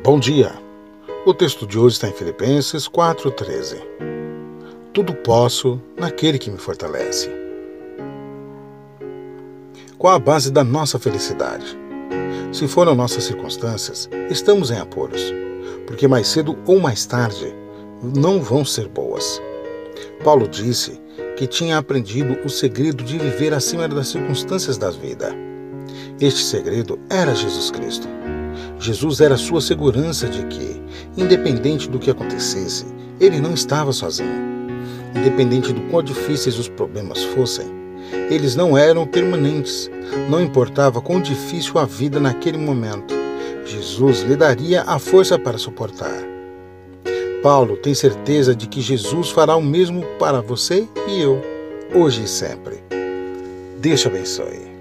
Bom dia. O texto de hoje está em Filipenses 4:13. Tudo posso naquele que me fortalece. Qual a base da nossa felicidade? Se foram nossas circunstâncias, estamos em apuros, porque mais cedo ou mais tarde não vão ser boas. Paulo disse que tinha aprendido o segredo de viver acima das circunstâncias da vida. Este segredo era Jesus Cristo. Jesus era sua segurança de que, independente do que acontecesse, ele não estava sozinho. Independente do quão difíceis os problemas fossem, eles não eram permanentes. Não importava quão difícil a vida naquele momento, Jesus lhe daria a força para suportar. Paulo tem certeza de que Jesus fará o mesmo para você e eu, hoje e sempre. Deus te abençoe.